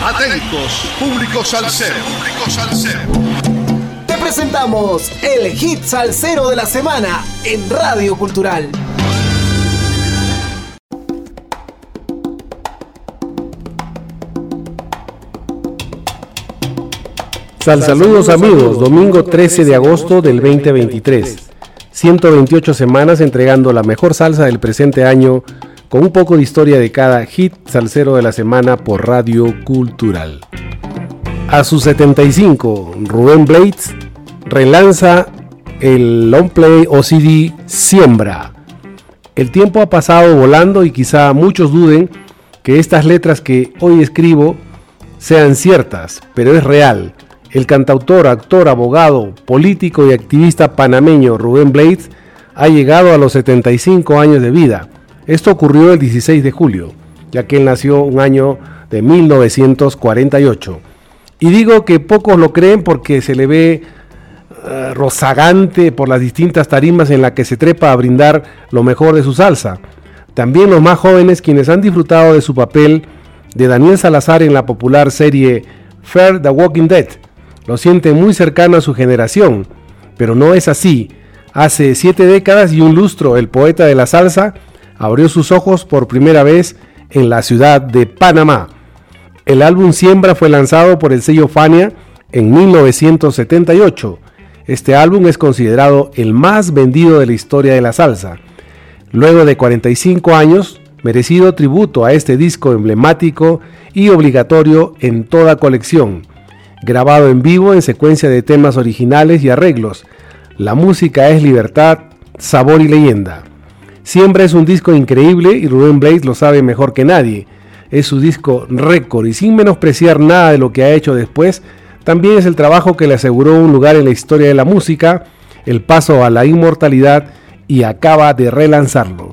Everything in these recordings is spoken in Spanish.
Atentos, público salsero. Público salsero. Te presentamos el hit salsero de la semana en Radio Cultural. Sal saludos amigos, domingo 13 de agosto del 2023. 128 semanas entregando la mejor salsa del presente año con un poco de historia de cada hit salsero de la semana por Radio Cultural. A sus 75, Rubén Blades relanza el long play o CD Siembra. El tiempo ha pasado volando y quizá muchos duden que estas letras que hoy escribo sean ciertas, pero es real. El cantautor, actor, abogado, político y activista panameño Rubén Blades ha llegado a los 75 años de vida esto ocurrió el 16 de julio, ya que él nació un año de 1948. Y digo que pocos lo creen porque se le ve uh, rozagante por las distintas tarimas en las que se trepa a brindar lo mejor de su salsa. También los más jóvenes quienes han disfrutado de su papel de Daniel Salazar en la popular serie Fair the Walking Dead. Lo sienten muy cercano a su generación, pero no es así. Hace siete décadas y un lustro, el poeta de la salsa abrió sus ojos por primera vez en la ciudad de Panamá. El álbum Siembra fue lanzado por el sello Fania en 1978. Este álbum es considerado el más vendido de la historia de la salsa. Luego de 45 años, merecido tributo a este disco emblemático y obligatorio en toda colección, grabado en vivo en secuencia de temas originales y arreglos. La música es libertad, sabor y leyenda. Siembra es un disco increíble y Rubén Blades lo sabe mejor que nadie. Es su disco récord y sin menospreciar nada de lo que ha hecho después, también es el trabajo que le aseguró un lugar en la historia de la música, el paso a la inmortalidad y acaba de relanzarlo.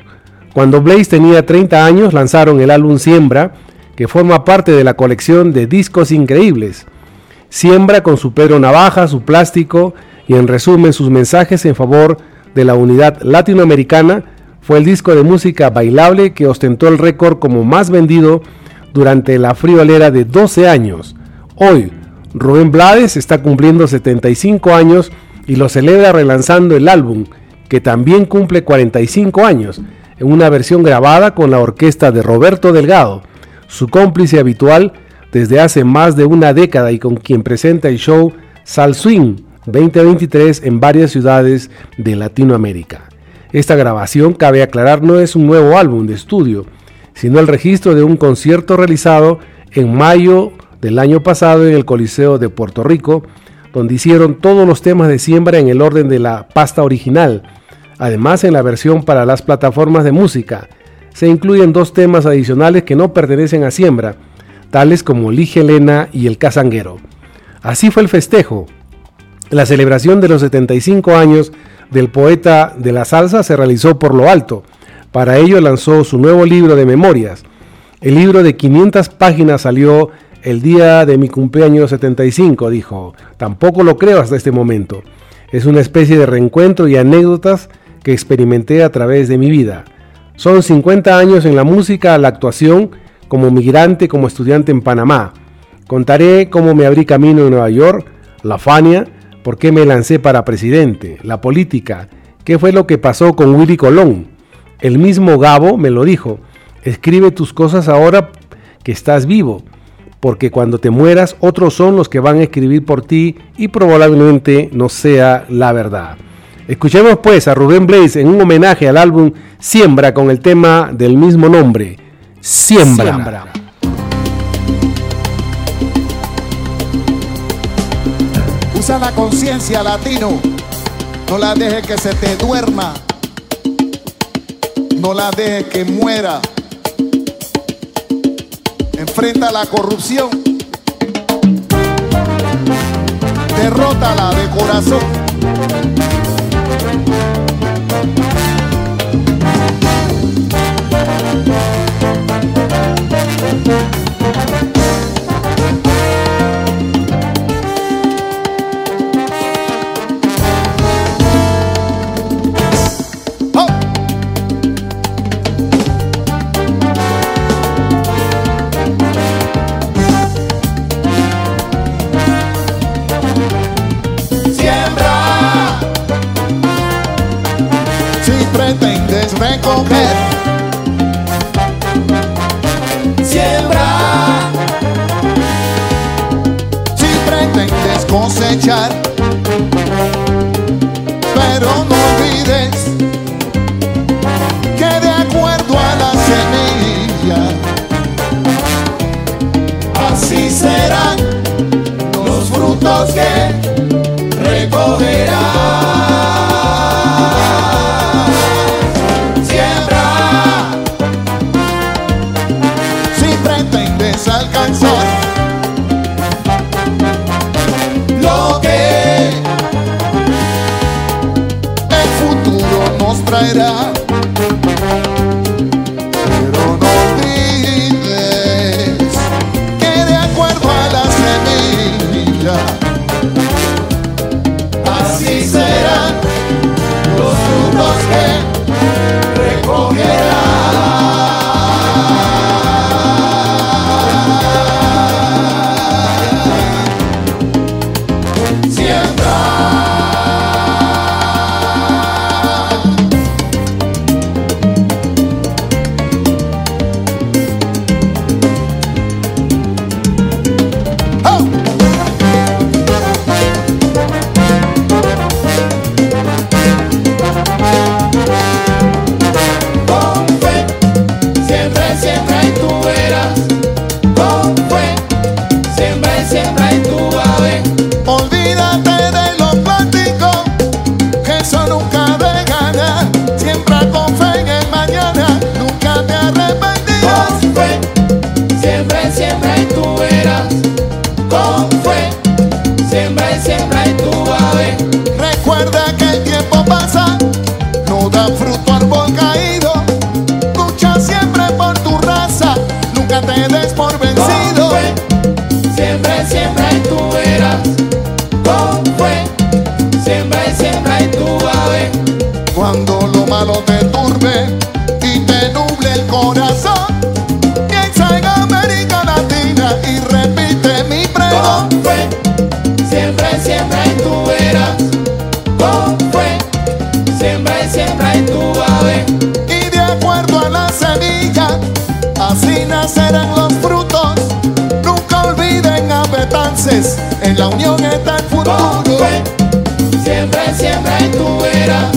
Cuando Blaze tenía 30 años lanzaron el álbum Siembra, que forma parte de la colección de discos increíbles. Siembra con su Pedro Navaja, su plástico y en resumen sus mensajes en favor de la unidad latinoamericana fue el disco de música bailable que ostentó el récord como más vendido durante la friolera de 12 años. Hoy, Rubén Blades está cumpliendo 75 años y lo celebra relanzando el álbum, que también cumple 45 años, en una versión grabada con la orquesta de Roberto Delgado, su cómplice habitual desde hace más de una década y con quien presenta el show Sal Swing 2023 en varias ciudades de Latinoamérica. Esta grabación, cabe aclarar, no es un nuevo álbum de estudio, sino el registro de un concierto realizado en mayo del año pasado en el Coliseo de Puerto Rico, donde hicieron todos los temas de siembra en el orden de la pasta original. Además, en la versión para las plataformas de música, se incluyen dos temas adicionales que no pertenecen a siembra, tales como Lige y El Casanguero. Así fue el festejo, la celebración de los 75 años del poeta de la salsa se realizó por lo alto. Para ello lanzó su nuevo libro de memorias. El libro de 500 páginas salió el día de mi cumpleaños 75, dijo. Tampoco lo creo hasta este momento. Es una especie de reencuentro y anécdotas que experimenté a través de mi vida. Son 50 años en la música, la actuación, como migrante, como estudiante en Panamá. Contaré cómo me abrí camino en Nueva York, la Fania, ¿Por qué me lancé para presidente? La política. ¿Qué fue lo que pasó con Willy Colón? El mismo Gabo me lo dijo. Escribe tus cosas ahora que estás vivo, porque cuando te mueras otros son los que van a escribir por ti y probablemente no sea la verdad. Escuchemos pues a Rubén Blaze en un homenaje al álbum Siembra con el tema del mismo nombre, Siembra. Siembra. Usa la conciencia latino. No la deje que se te duerma. No la deje que muera. Enfrenta la corrupción. Derrótala de corazón. que recogerán. los frutos. Nunca olviden a Betances, en la unión está el futuro. Siempre, siempre en tu.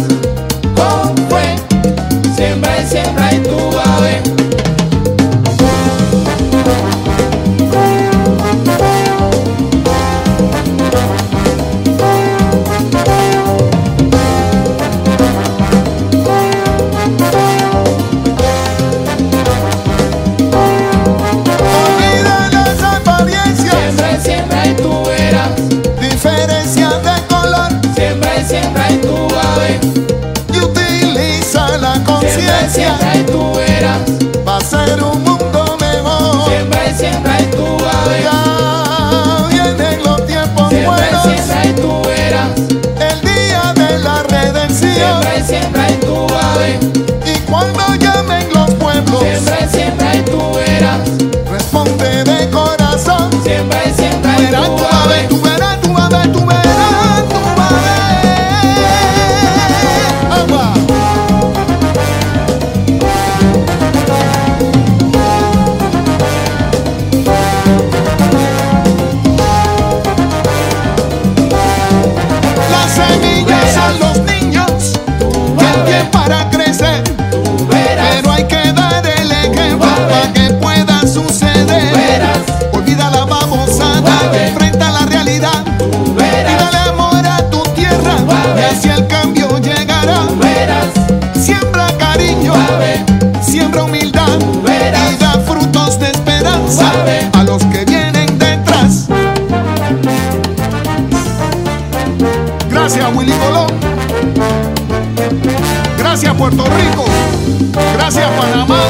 Gracias Panamá,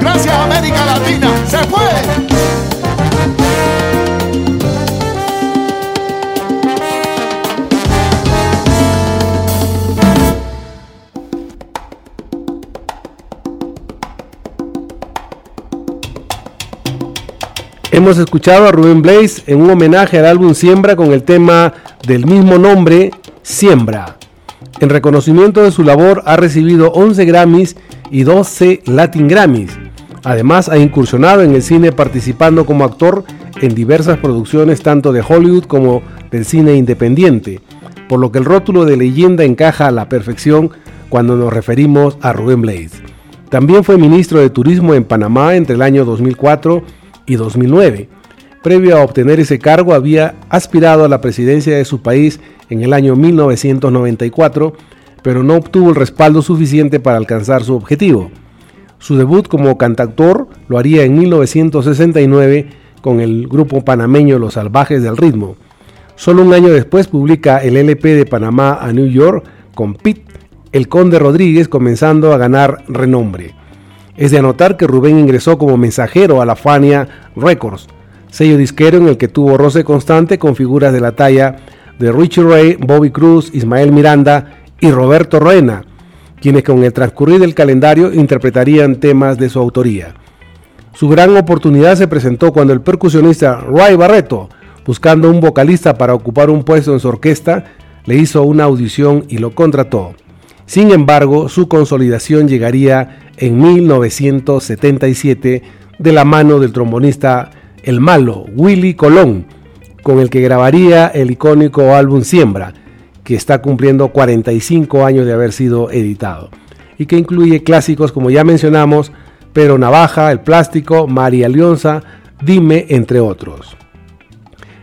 gracias América Latina. Se fue. Hemos escuchado a Rubén Blaze en un homenaje al álbum Siembra con el tema del mismo nombre, Siembra. En reconocimiento de su labor ha recibido 11 Grammys y 12 Latin Grammys. Además, ha incursionado en el cine participando como actor en diversas producciones tanto de Hollywood como del cine independiente, por lo que el rótulo de leyenda encaja a la perfección cuando nos referimos a Rubén Blades. También fue ministro de Turismo en Panamá entre el año 2004 y 2009. Previo a obtener ese cargo había aspirado a la presidencia de su país en el año 1994, pero no obtuvo el respaldo suficiente para alcanzar su objetivo. Su debut como cantautor lo haría en 1969 con el grupo panameño Los Salvajes del Ritmo. Solo un año después publica el LP de Panamá a New York con Pete, el conde Rodríguez, comenzando a ganar renombre. Es de anotar que Rubén ingresó como mensajero a la Fania Records, sello disquero en el que tuvo roce constante con figuras de la talla de Richie Ray, Bobby Cruz, Ismael Miranda y Roberto Roena, quienes con el transcurrir del calendario interpretarían temas de su autoría. Su gran oportunidad se presentó cuando el percusionista Ray Barreto, buscando un vocalista para ocupar un puesto en su orquesta, le hizo una audición y lo contrató. Sin embargo, su consolidación llegaría en 1977 de la mano del trombonista El Malo, Willy Colón, con el que grabaría el icónico álbum Siembra, que está cumpliendo 45 años de haber sido editado, y que incluye clásicos como ya mencionamos, Pero Navaja, El Plástico, María Leonza, Dime, entre otros.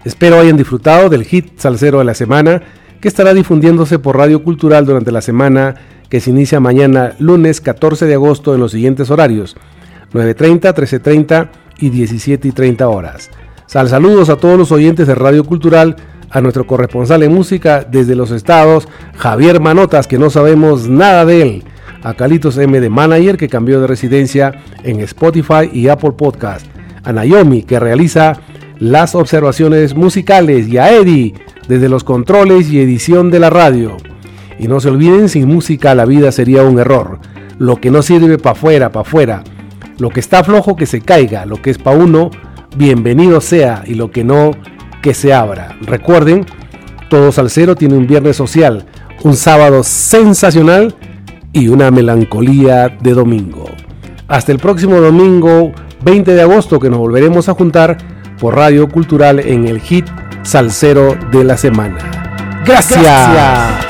Espero hayan disfrutado del hit salsero de la semana, que estará difundiéndose por Radio Cultural durante la semana que se inicia mañana lunes 14 de agosto en los siguientes horarios, 9.30, 13.30 y 17.30 horas. Sal saludos a todos los oyentes de Radio Cultural, a nuestro corresponsal en música desde los estados, Javier Manotas, que no sabemos nada de él, a Calitos M de Manager, que cambió de residencia en Spotify y Apple Podcast, a Naomi, que realiza las observaciones musicales, y a Eddie, desde los controles y edición de la radio. Y no se olviden, sin música la vida sería un error. Lo que no sirve para afuera, para afuera. Lo que está flojo que se caiga, lo que es para uno, bienvenido sea, y lo que no, que se abra. Recuerden, todo salsero tiene un viernes social, un sábado sensacional y una melancolía de domingo. Hasta el próximo domingo 20 de agosto que nos volveremos a juntar por Radio Cultural en el hit salsero de la semana. Gracias.